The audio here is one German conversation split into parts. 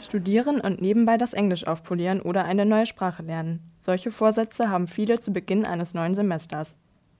Studieren und nebenbei das Englisch aufpolieren oder eine neue Sprache lernen. Solche Vorsätze haben viele zu Beginn eines neuen Semesters.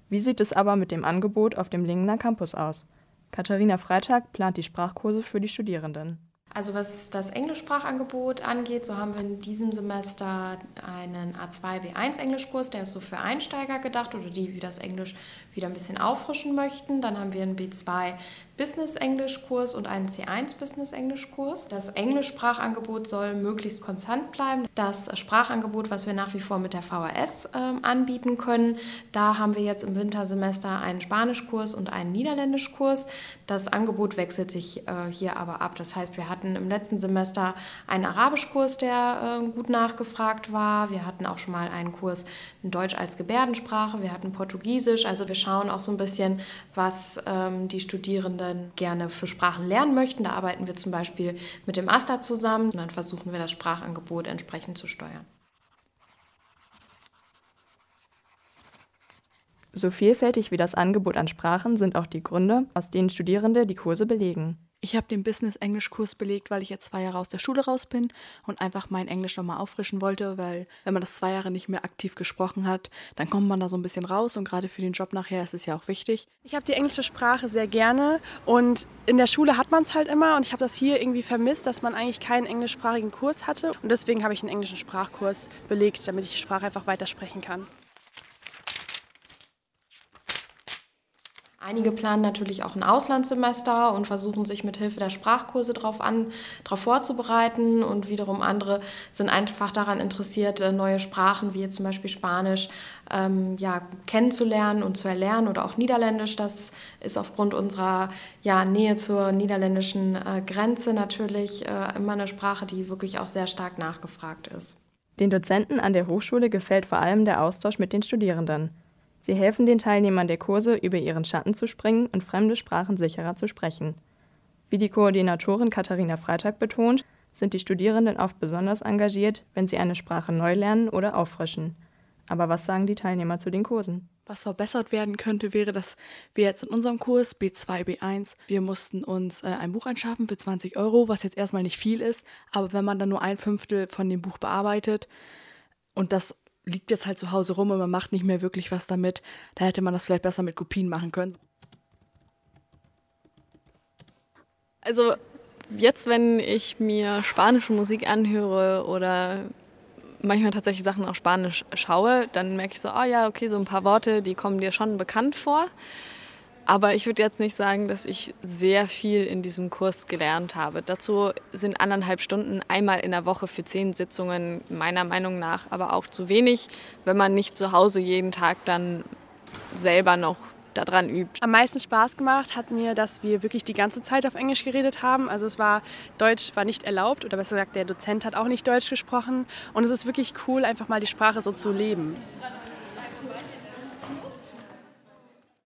Wie sieht es aber mit dem Angebot auf dem Lingener Campus aus? Katharina Freitag plant die Sprachkurse für die Studierenden. Also was das Englischsprachangebot angeht, so haben wir in diesem Semester einen A2 B1 Englischkurs, der ist so für Einsteiger gedacht oder die, die das Englisch wieder ein bisschen auffrischen möchten. Dann haben wir einen B2 Business-Englisch-Kurs und einen C1 Business-Englisch-Kurs. Das Englischsprachangebot soll möglichst konstant bleiben. Das Sprachangebot, was wir nach wie vor mit der VHS äh, anbieten können, da haben wir jetzt im Wintersemester einen Spanischkurs und einen Niederländischkurs. Das Angebot wechselt sich äh, hier aber ab. Das heißt, wir hatten im letzten Semester einen Arabischkurs, der äh, gut nachgefragt war. Wir hatten auch schon mal einen Kurs in Deutsch als Gebärdensprache. Wir hatten Portugiesisch. Also wir schauen auch so ein bisschen, was ähm, die Studierenden Studierenden gerne für Sprachen lernen möchten. Da arbeiten wir zum Beispiel mit dem AStA zusammen und dann versuchen wir das Sprachangebot entsprechend zu steuern. So vielfältig wie das Angebot an Sprachen sind auch die Gründe, aus denen Studierende die Kurse belegen. Ich habe den Business-Englisch-Kurs belegt, weil ich jetzt zwei Jahre aus der Schule raus bin und einfach mein Englisch nochmal auffrischen wollte, weil wenn man das zwei Jahre nicht mehr aktiv gesprochen hat, dann kommt man da so ein bisschen raus und gerade für den Job nachher ist es ja auch wichtig. Ich habe die englische Sprache sehr gerne und in der Schule hat man es halt immer und ich habe das hier irgendwie vermisst, dass man eigentlich keinen englischsprachigen Kurs hatte und deswegen habe ich einen englischen Sprachkurs belegt, damit ich die Sprache einfach weitersprechen kann. Einige planen natürlich auch ein Auslandssemester und versuchen sich mit Hilfe der Sprachkurse darauf darauf vorzubereiten und wiederum andere sind einfach daran interessiert, äh, neue Sprachen wie zum Beispiel Spanisch ähm, ja, kennenzulernen und zu erlernen oder auch Niederländisch. Das ist aufgrund unserer ja, Nähe zur niederländischen äh, Grenze natürlich äh, immer eine Sprache, die wirklich auch sehr stark nachgefragt ist. Den Dozenten an der Hochschule gefällt vor allem der Austausch mit den Studierenden. Sie helfen den Teilnehmern der Kurse, über ihren Schatten zu springen und fremde Sprachen sicherer zu sprechen. Wie die Koordinatorin Katharina Freitag betont, sind die Studierenden oft besonders engagiert, wenn sie eine Sprache neu lernen oder auffrischen. Aber was sagen die Teilnehmer zu den Kursen? Was verbessert werden könnte, wäre, dass wir jetzt in unserem Kurs B2, B1, wir mussten uns äh, ein Buch anschaffen für 20 Euro, was jetzt erstmal nicht viel ist, aber wenn man dann nur ein Fünftel von dem Buch bearbeitet und das liegt jetzt halt zu Hause rum und man macht nicht mehr wirklich was damit. Da hätte man das vielleicht besser mit Kopien machen können. Also jetzt, wenn ich mir spanische Musik anhöre oder manchmal tatsächlich Sachen auf Spanisch schaue, dann merke ich so, ah oh ja, okay, so ein paar Worte, die kommen dir schon bekannt vor. Aber ich würde jetzt nicht sagen, dass ich sehr viel in diesem Kurs gelernt habe. Dazu sind anderthalb Stunden einmal in der Woche für zehn Sitzungen meiner Meinung nach aber auch zu wenig, wenn man nicht zu Hause jeden Tag dann selber noch daran übt. Am meisten Spaß gemacht hat mir, dass wir wirklich die ganze Zeit auf Englisch geredet haben. Also es war, Deutsch war nicht erlaubt oder besser gesagt, der Dozent hat auch nicht Deutsch gesprochen. Und es ist wirklich cool, einfach mal die Sprache so zu leben.